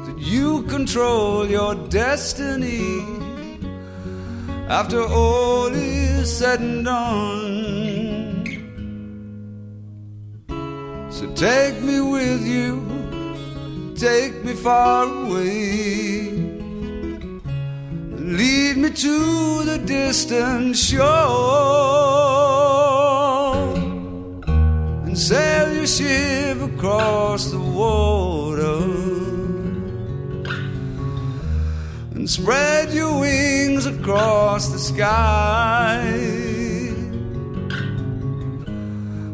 S11: that you control your destiny. After all is said and done. So take me with you take me far away. Lead me to the distant shore and sail your ship across the water and spread your wings across the sky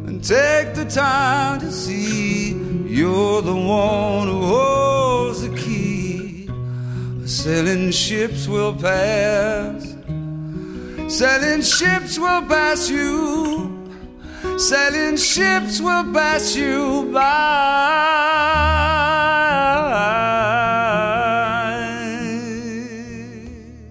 S11: and take the time to see you're the one who holds the key. Sailing ships will pass. Sailing ships will pass you. Sailing ships will pass you by.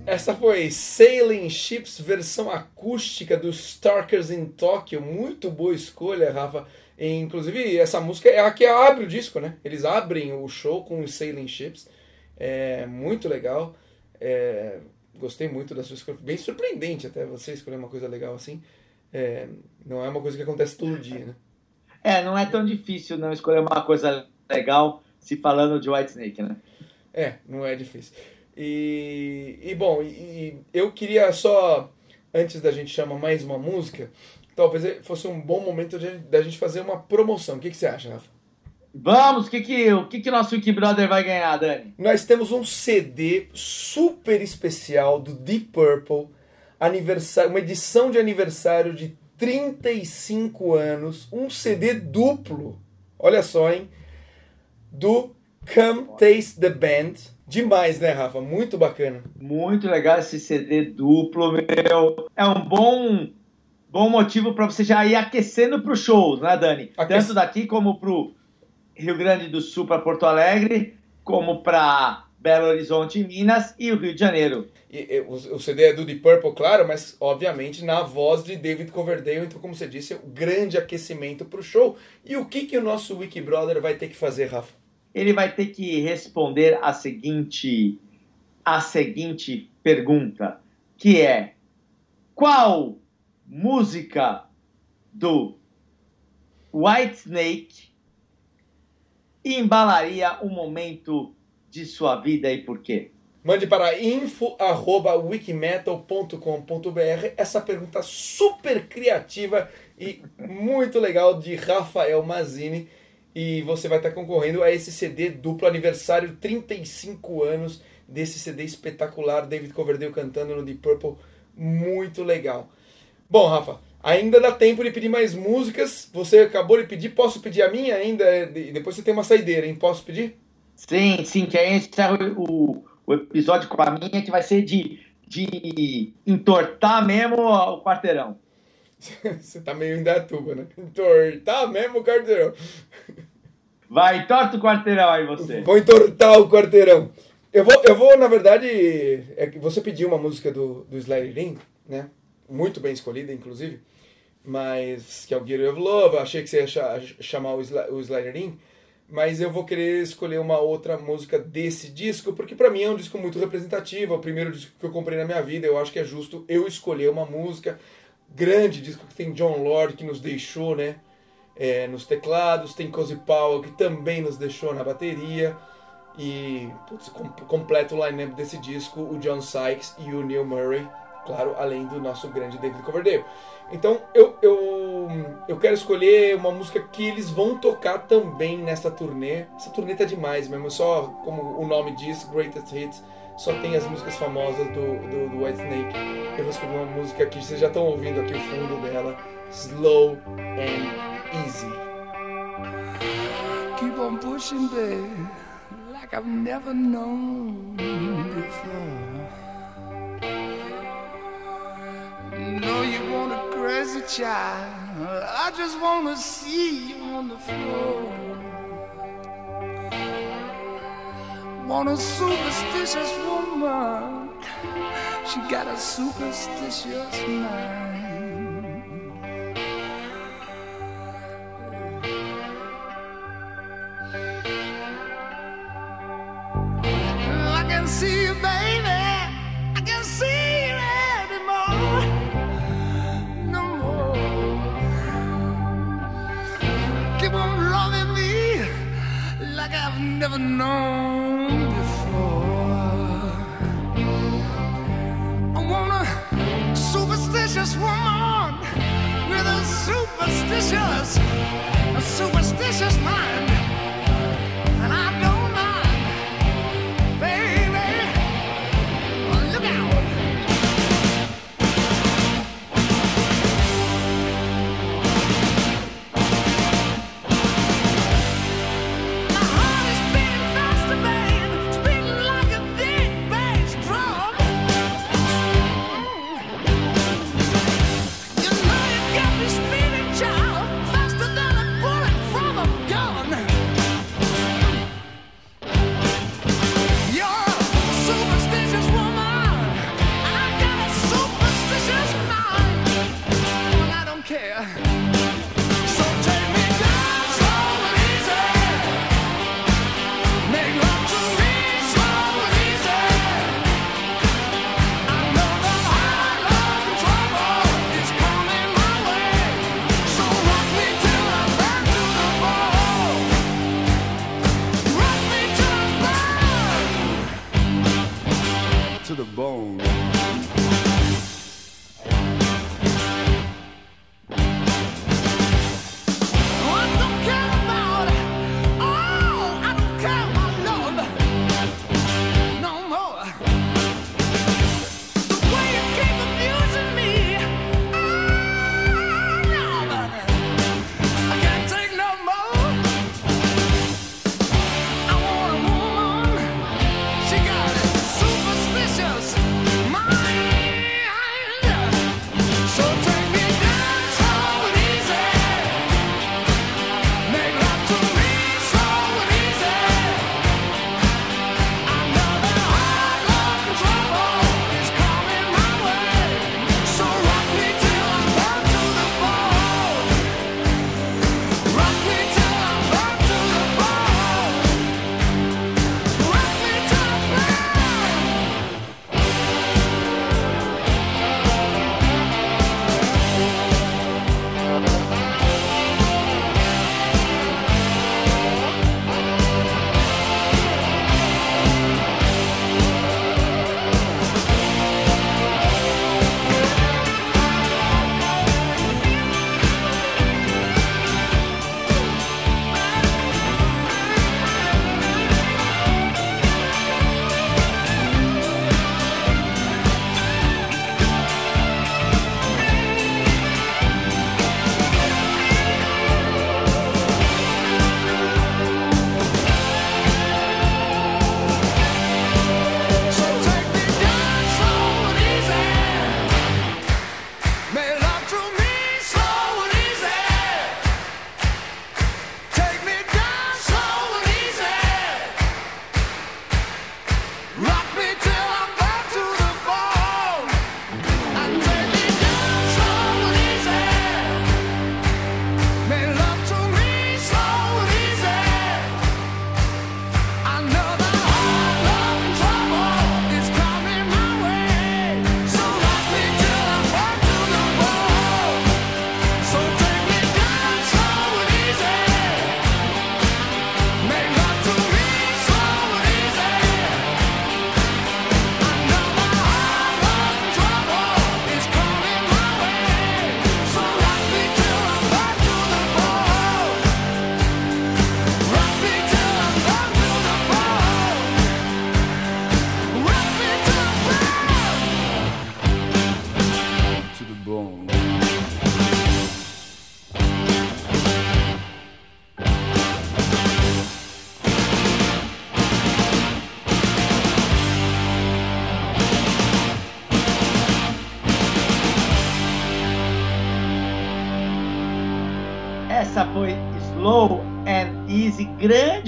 S2: Essa foi Sailing Ships, versão acústica dos Starkers in Tokyo. Muito boa escolha, Rafa. Inclusive, essa música é a que abre o disco, né? Eles abrem o show com os Sailing Ships. É muito legal. É, gostei muito da sua escolha. Bem surpreendente até você escolher uma coisa legal assim. É, não é uma coisa que acontece todo dia, né?
S1: É, não é tão difícil não escolher uma coisa legal se falando de White Snake, né?
S2: É, não é difícil. E, e bom, e, e eu queria só, antes da gente chamar mais uma música, talvez fosse um bom momento de- da gente fazer uma promoção. O que, que você acha, Rafa?
S1: Vamos, o que que o que que nosso Wiki Brother vai ganhar, Dani?
S2: Nós temos um CD super especial do Deep Purple, aniversário, uma edição de aniversário de 35 anos, um CD duplo. Olha só, hein? Do Come Taste the Band. Demais, né, Rafa? Muito bacana.
S1: Muito legal esse CD duplo, meu. É um bom bom motivo para você já ir aquecendo para os shows, né, Dani? Tanto daqui como pro Rio Grande do Sul para Porto Alegre, como para Belo Horizonte, Minas e o Rio de Janeiro.
S2: E, e, o, o CD é do Deep Purple, claro, mas obviamente na voz de David Coverdale. Então, como você disse, é um grande aquecimento para o show. E o que, que o nosso Wiki Brother vai ter que fazer, Rafa?
S1: Ele vai ter que responder a seguinte a seguinte pergunta, que é: qual música do Whitesnake embalaria o momento de sua vida e por quê?
S2: Mande para info.wikimetal.com.br essa pergunta super criativa e muito legal de Rafael Mazini. E você vai estar concorrendo a esse CD duplo aniversário, 35 anos desse CD espetacular, David Coverdale cantando no Deep Purple, muito legal. Bom, Rafa, ainda dá tempo de pedir mais músicas. Você acabou de pedir, posso pedir a minha ainda? E depois você tem uma saideira, hein? Posso pedir?
S1: Sim, sim, que aí encerra o, o episódio com a minha, que vai ser de, de entortar mesmo o quarteirão.
S2: Você tá meio indatuba, né? Entortar mesmo o quarteirão.
S1: Vai, entorta o quarteirão aí você.
S2: Vou entortar o quarteirão. Eu vou, eu vou na verdade. É que você pediu uma música do, do Slider né? Muito bem escolhida, inclusive. Mas que é o Gear of Love. Eu achei que você ia cha- chamar o, Sli- o Slider Mas eu vou querer escolher uma outra música desse disco, porque pra mim é um disco muito representativo. É o primeiro disco que eu comprei na minha vida. Eu acho que é justo eu escolher uma música. Grande disco que tem John Lord, que nos deixou, né? é, nos teclados, tem Cozy Powell que também nos deixou na bateria e putz, com, completo o line-up desse disco, o John Sykes e o Neil Murray, claro, além do nosso grande David Coverdale. Então eu, eu, eu quero escolher uma música que eles vão tocar também nessa turnê. Essa turnê tá demais mesmo, só como o nome diz, Greatest Hits, só tem as músicas famosas do, do, do Whitesnake. Eu vou escolher uma música que vocês já estão ouvindo aqui o fundo dela, Slow and Easy.
S3: Keep on pushing, babe, like I've never known before. Know you want a crazy child. I just wanna see you on the floor. Want a superstitious woman. She got a superstitious mind. Never known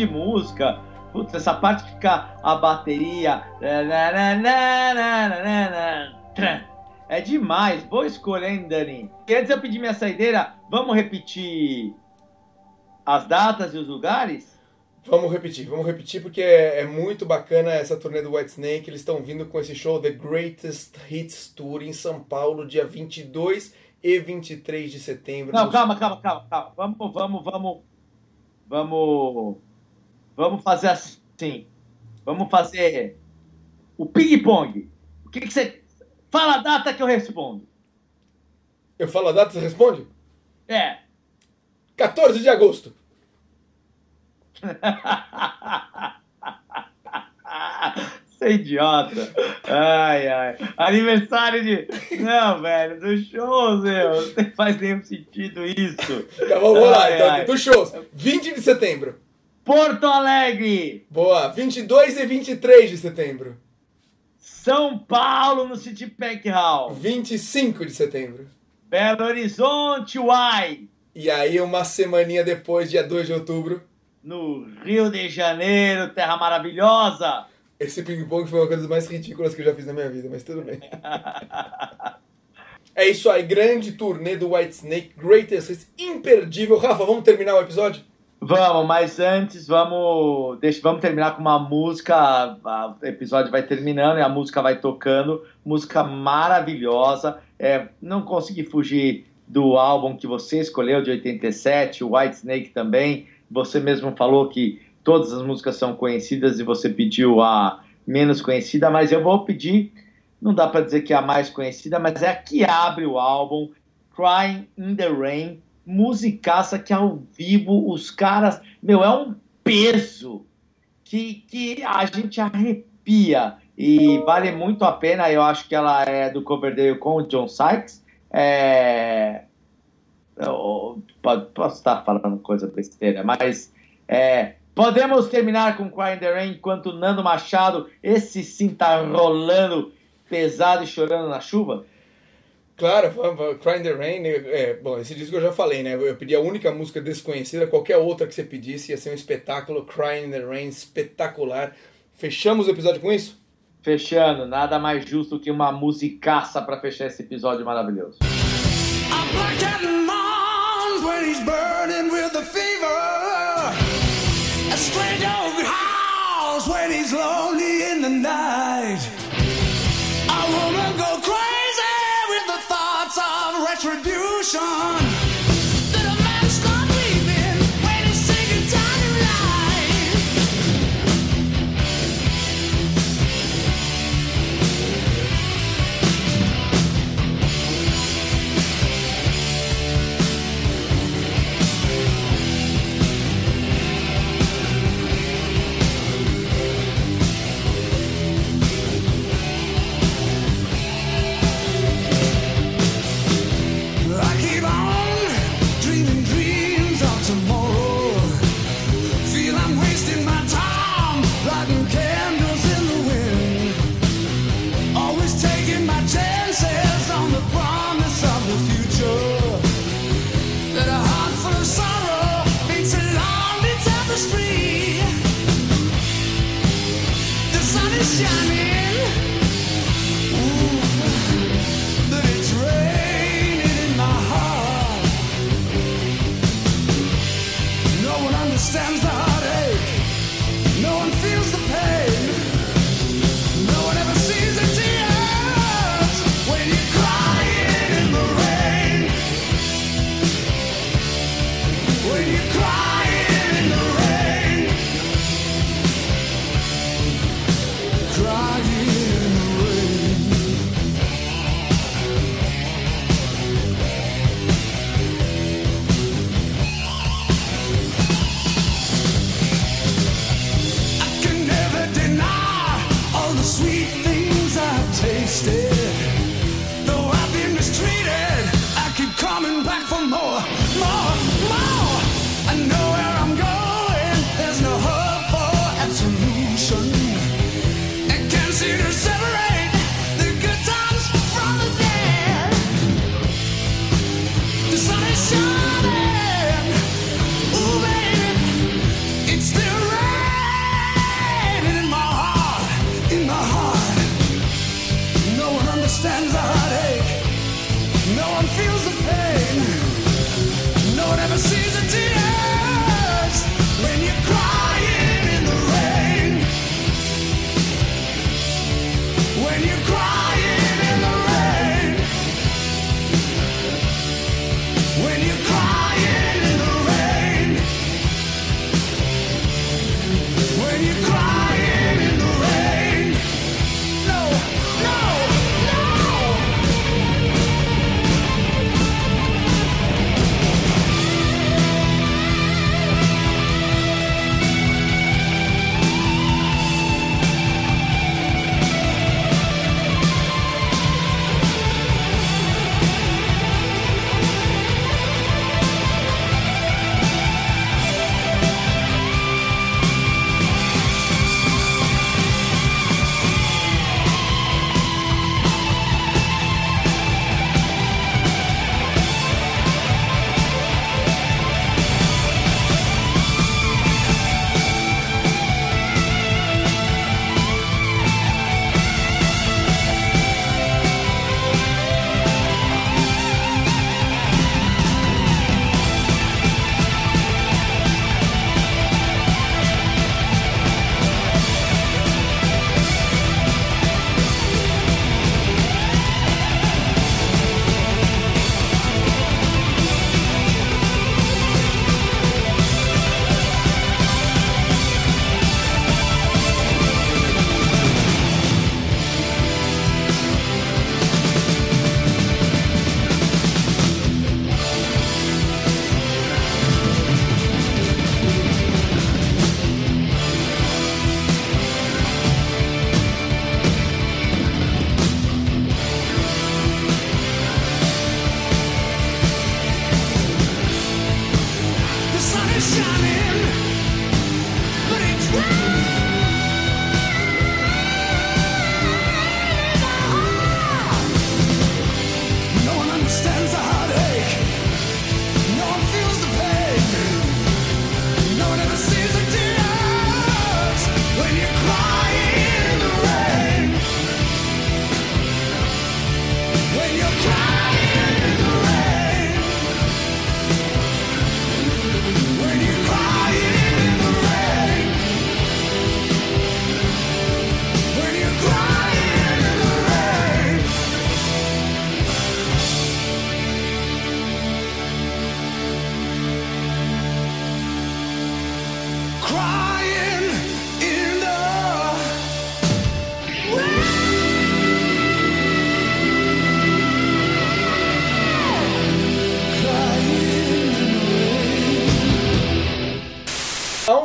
S1: grande música. Putz, essa parte que fica a bateria. É demais. Boa escolha, hein, Dani? E antes de eu pedir minha saideira, vamos repetir as datas e os lugares?
S2: Vamos repetir, vamos repetir porque é, é muito bacana essa turnê do Whitesnake. Eles estão vindo com esse show The Greatest Hits Tour em São Paulo, dia 22 e 23 de setembro.
S1: Não, calma, calma, calma, calma. Vamos, vamos, vamos Vamos, vamos fazer assim. Vamos fazer o ping-pong. O que, que você. Fala a data que eu respondo.
S2: Eu falo a data e você responde?
S1: É.
S2: 14 de agosto.
S1: Você é idiota. Ai, ai. Aniversário de. Não, velho, dos shows, meu. Não faz nenhum sentido isso.
S2: Tá bom, vamos lá, então. Dos shows. 20 de setembro.
S1: Porto Alegre.
S2: Boa. 22 e 23 de setembro.
S1: São Paulo, no City Pack Hall.
S2: 25 de setembro.
S1: Belo Horizonte, Uai.
S2: E aí, uma semaninha depois, dia 2 de outubro.
S1: No Rio de Janeiro, terra maravilhosa.
S2: Esse ping-pong foi uma coisa das mais ridículas que eu já fiz na minha vida, mas tudo bem. é isso aí, grande turnê do White Snake, Greatest Hits, imperdível. Rafa, vamos terminar o episódio?
S1: Vamos, mas antes vamos, deixa, vamos terminar com uma música. O episódio vai terminando e a música vai tocando. Música maravilhosa. É, não consegui fugir do álbum que você escolheu, de 87, o White Snake também. Você mesmo falou que todas as músicas são conhecidas e você pediu a menos conhecida, mas eu vou pedir, não dá para dizer que é a mais conhecida, mas é a que abre o álbum, Crying in the Rain, musicaça que ao vivo os caras, meu, é um peso que, que a gente arrepia e vale muito a pena, eu acho que ela é do Coverdale com o John Sykes, é... Eu, posso estar falando coisa besteira, mas é, Podemos terminar com Crying the Rain enquanto Nando Machado, esse sim tá rolando pesado e chorando na chuva?
S2: Claro, Crying the Rain, é, bom, esse disco eu já falei, né? Eu pedi a única música desconhecida, qualquer outra que você pedisse ia ser um espetáculo. Crying the Rain, espetacular. Fechamos o episódio com isso?
S1: Fechando, nada mais justo que uma musicaça para fechar esse episódio maravilhoso.
S3: moans Sean.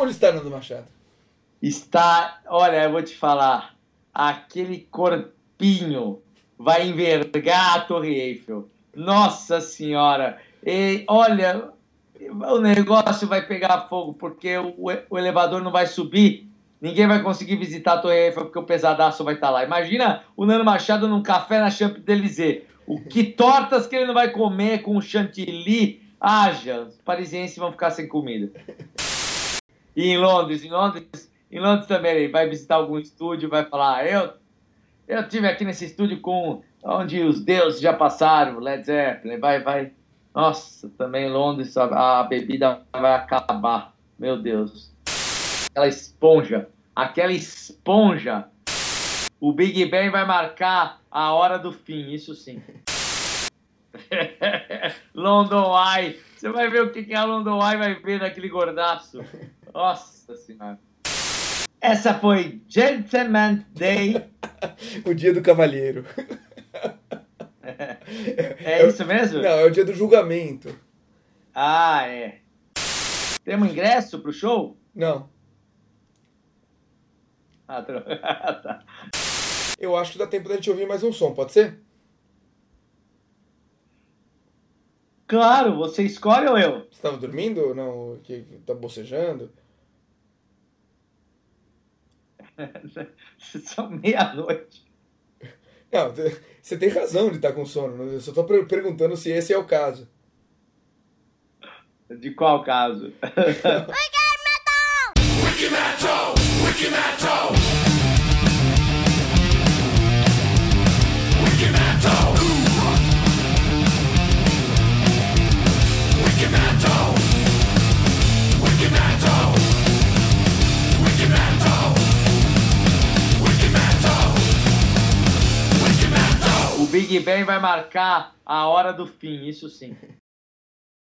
S2: Aonde está Nando Machado?
S1: Está, olha, eu vou te falar, aquele corpinho vai envergar a Torre Eiffel. Nossa Senhora! E, olha, o negócio vai pegar fogo porque o, o elevador não vai subir. Ninguém vai conseguir visitar a Torre Eiffel porque o pesadaço vai estar lá. Imagina o Nando Machado num café na Champs-Élysées. O que tortas que ele não vai comer com chantilly. Haja, os parisienses vão ficar sem comida. E em Londres, em Londres, em Londres também ele vai visitar algum estúdio, vai falar, eu eu tive aqui nesse estúdio com onde os deuses já passaram, Led Zeppelin, vai, vai. Nossa, também em Londres a, a bebida vai acabar. Meu Deus. Aquela esponja, aquela esponja. O Big Bang vai marcar a hora do fim, isso sim. London Eye. Você vai ver o que, que a London Eye vai ver naquele gordaço. Nossa senhora. Essa foi Gentleman Day.
S2: o dia do cavalheiro.
S1: É isso mesmo?
S2: Não, é o dia do julgamento.
S1: Ah, é. Temos ingresso pro show?
S2: Não.
S1: Ah, tá.
S2: Eu acho que dá tempo da gente ouvir mais um som, pode ser?
S1: Claro, você escolhe ou eu?
S2: Você estava dormindo ou não? Que tá bocejando?
S1: São meia-noite.
S2: Não, você tem razão de estar com sono. Eu só estou perguntando se esse é o caso.
S1: De qual caso?
S3: Wiki Metal! Wiki Metal! Wiki Metal!
S1: Big Bang vai marcar a hora do fim, isso sim.